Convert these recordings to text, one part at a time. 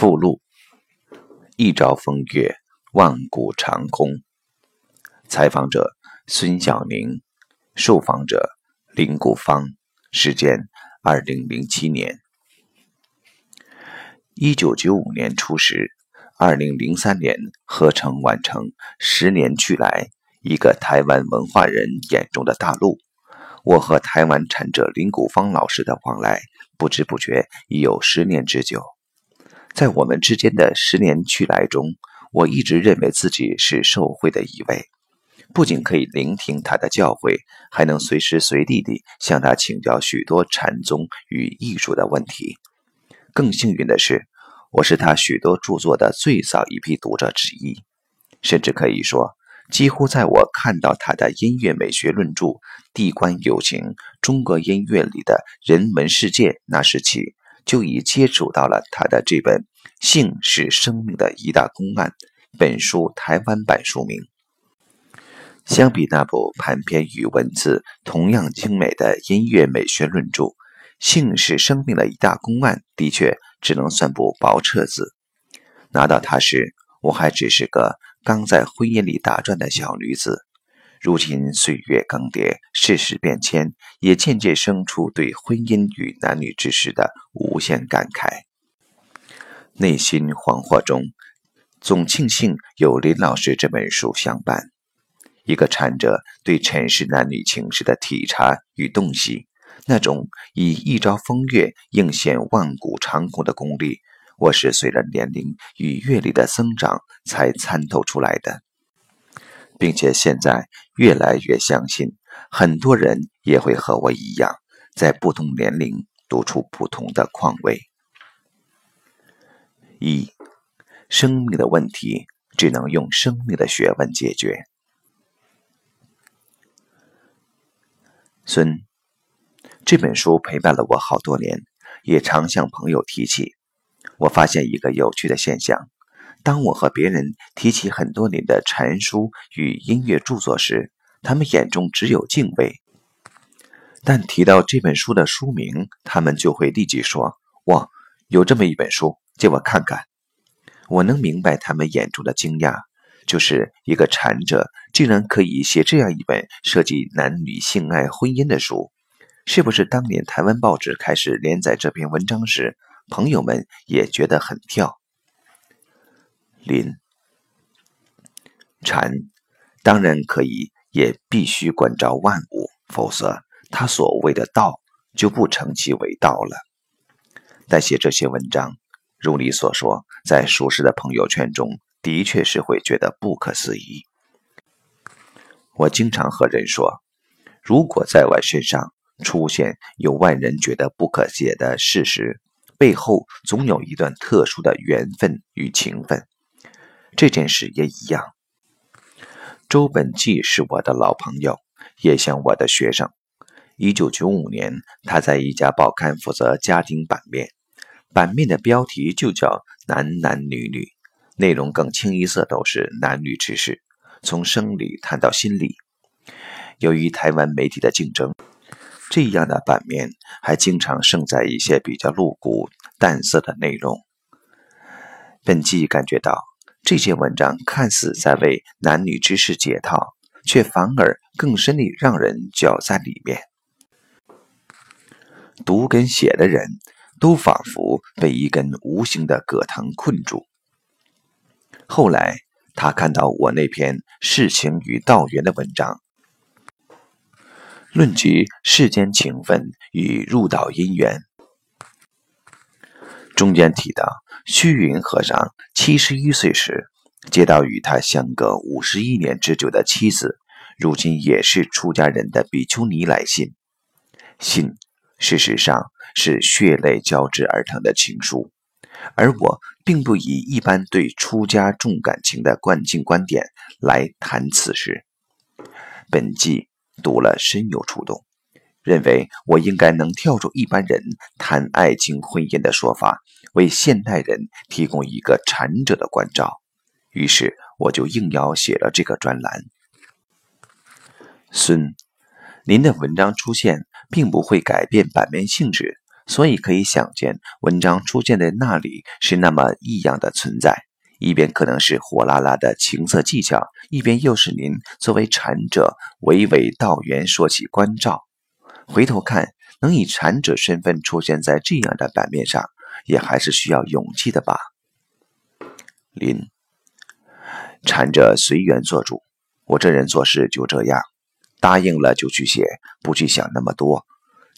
附录：一朝风月，万古长空。采访者：孙晓宁，受访者：林谷芳。时间：二零零七年。一九九五年初时，二零零三年合成完成。十年去来，一个台湾文化人眼中的大陆。我和台湾产者林谷芳老师的往来，不知不觉已有十年之久。在我们之间的十年去来中，我一直认为自己是受惠的一位，不仅可以聆听他的教诲，还能随时随地地向他请教许多禅宗与艺术的问题。更幸运的是，我是他许多著作的最早一批读者之一，甚至可以说，几乎在我看到他的音乐美学论著《地关有情：中国音乐里的人文世界》那时起。就已接触到了他的这本《性是生命的一大公案》。本书台湾版书名，相比那部盘篇与文字同样精美的音乐美学论著，《性是生命的一大公案》的确只能算部薄册子。拿到它时，我还只是个刚在婚姻里打转的小女子。如今岁月更迭，世事变迁，也渐渐生出对婚姻与男女之事的无限感慨。内心惶惑中，总庆幸有林老师这本书相伴。一个禅者对尘世男女情事的体察与洞悉，那种以一朝风月应现万古长空的功力，我是随着年龄与阅历的增长才参透出来的。并且现在越来越相信，很多人也会和我一样，在不同年龄读出不同的况味。一，生命的问题只能用生命的学问解决。孙，这本书陪伴了我好多年，也常向朋友提起。我发现一个有趣的现象。当我和别人提起很多年的禅书与音乐著作时，他们眼中只有敬畏；但提到这本书的书名，他们就会立即说：“哇，有这么一本书，借我看看。”我能明白他们眼中的惊讶，就是一个禅者竟然可以写这样一本涉及男女性爱婚姻的书。是不是当年台湾报纸开始连载这篇文章时，朋友们也觉得很跳？林禅当然可以，也必须关照万物，否则他所谓的道就不称其为道了。但写这些文章，如你所说，在熟识的朋友圈中，的确是会觉得不可思议。我经常和人说，如果在我身上出现有万人觉得不可解的事实，背后总有一段特殊的缘分与情分。这件事也一样。周本纪是我的老朋友，也像我的学生。一九九五年，他在一家报刊负责家庭版面，版面的标题就叫“男男女女”，内容更清一色都是男女之事，从生理谈到心理。由于台湾媒体的竞争，这样的版面还经常盛载一些比较露骨、淡色的内容。本纪感觉到。这些文章看似在为男女之事解套，却反而更深地让人搅在里面。读跟写的人都仿佛被一根无形的葛藤困住。后来，他看到我那篇《世情与道缘》的文章，论及世间情分与入道因缘，中间提到。虚云和尚七十一岁时，接到与他相隔五十一年之久的妻子，如今也是出家人的比丘尼来信。信事实上是血泪交织而成的情书，而我并不以一般对出家重感情的惯性观点来谈此事。本纪读了深有触动。认为我应该能跳出一般人谈爱情婚姻的说法，为现代人提供一个禅者的关照。于是我就应邀写了这个专栏。孙，您的文章出现并不会改变版面性质，所以可以想见，文章出现在那里是那么异样的存在。一边可能是火辣辣的情色技巧，一边又是您作为禅者娓娓道源说起关照。回头看，能以禅者身份出现在这样的版面上，也还是需要勇气的吧。林，禅者随缘做主，我这人做事就这样，答应了就去写，不去想那么多。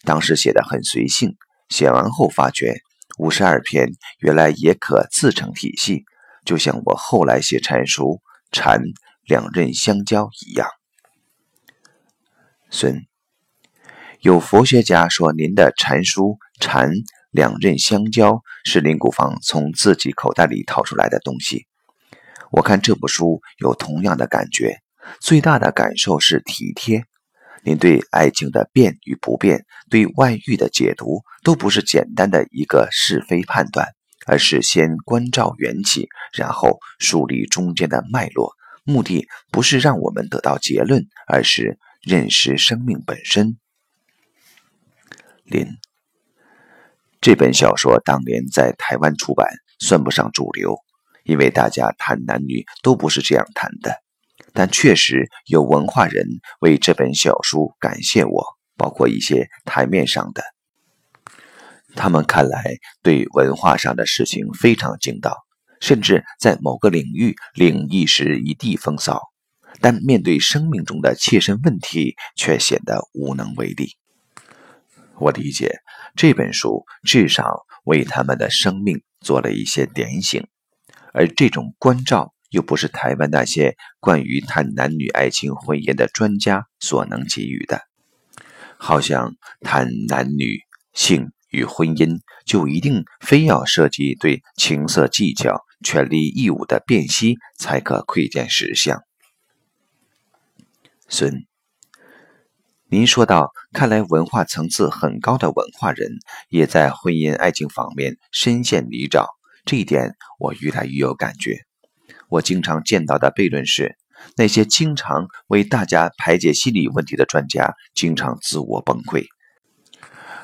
当时写的很随性，写完后发觉五十二篇原来也可自成体系。就像我后来写禅书“禅两刃相交”一样，孙有佛学家说您的禅书“禅两刃相交”是林谷芳从自己口袋里掏出来的东西。我看这部书有同样的感觉，最大的感受是体贴。您对爱情的变与不变，对外遇的解读，都不是简单的一个是非判断。而是先关照缘起，然后梳理中间的脉络，目的不是让我们得到结论，而是认识生命本身。林这本小说当年在台湾出版，算不上主流，因为大家谈男女都不是这样谈的。但确实有文化人为这本小书感谢我，包括一些台面上的。他们看来对文化上的事情非常精到，甚至在某个领域领一时一地风骚，但面对生命中的切身问题却显得无能为力。我理解这本书至少为他们的生命做了一些点醒，而这种关照又不是台湾那些关于谈男女爱情婚姻的专家所能给予的，好像谈男女性。与婚姻就一定非要涉及对情色技巧、权利义务的辨析，才可窥见实相。孙，您说到，看来文化层次很高的文化人，也在婚姻爱情方面深陷泥沼，这一点我愈来愈有感觉。我经常见到的悖论是，那些经常为大家排解心理问题的专家，经常自我崩溃。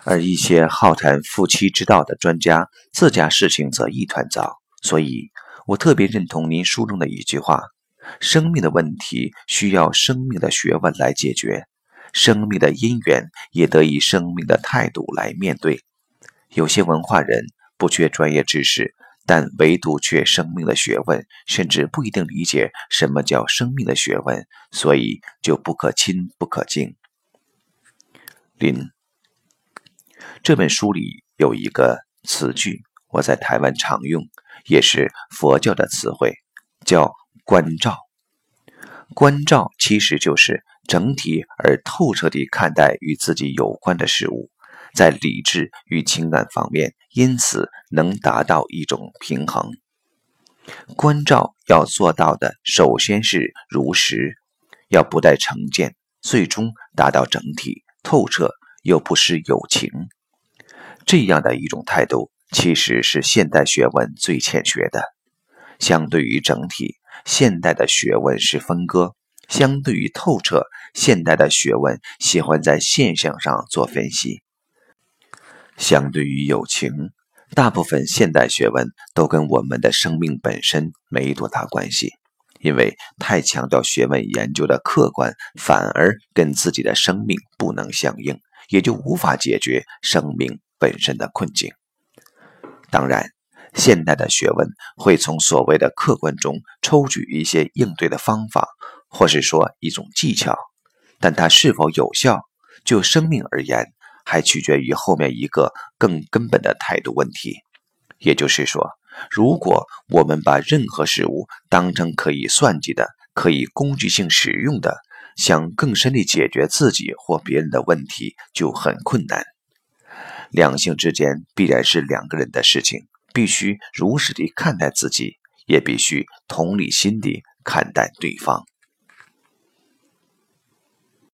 而一些好谈夫妻之道的专家，自家事情则一团糟。所以我特别认同您书中的一句话：生命的问题需要生命的学问来解决，生命的因缘也得以生命的态度来面对。有些文化人不缺专业知识，但唯独缺生命的学问，甚至不一定理解什么叫生命的学问，所以就不可亲不可敬。林。这本书里有一个词句，我在台湾常用，也是佛教的词汇，叫“关照”。关照其实就是整体而透彻地看待与自己有关的事物，在理智与情感方面，因此能达到一种平衡。关照要做到的，首先是如实，要不带成见，最终达到整体透彻又不失友情。这样的一种态度，其实是现代学问最欠缺的。相对于整体，现代的学问是分割；相对于透彻，现代的学问喜欢在现象上做分析。相对于友情，大部分现代学问都跟我们的生命本身没多大关系，因为太强调学问研究的客观，反而跟自己的生命不能相应，也就无法解决生命。本身的困境。当然，现代的学问会从所谓的客观中抽取一些应对的方法，或是说一种技巧，但它是否有效，就生命而言，还取决于后面一个更根本的态度问题。也就是说，如果我们把任何事物当成可以算计的、可以工具性使用的，想更深地解决自己或别人的问题，就很困难。两性之间必然是两个人的事情，必须如实地看待自己，也必须同理心地看待对方。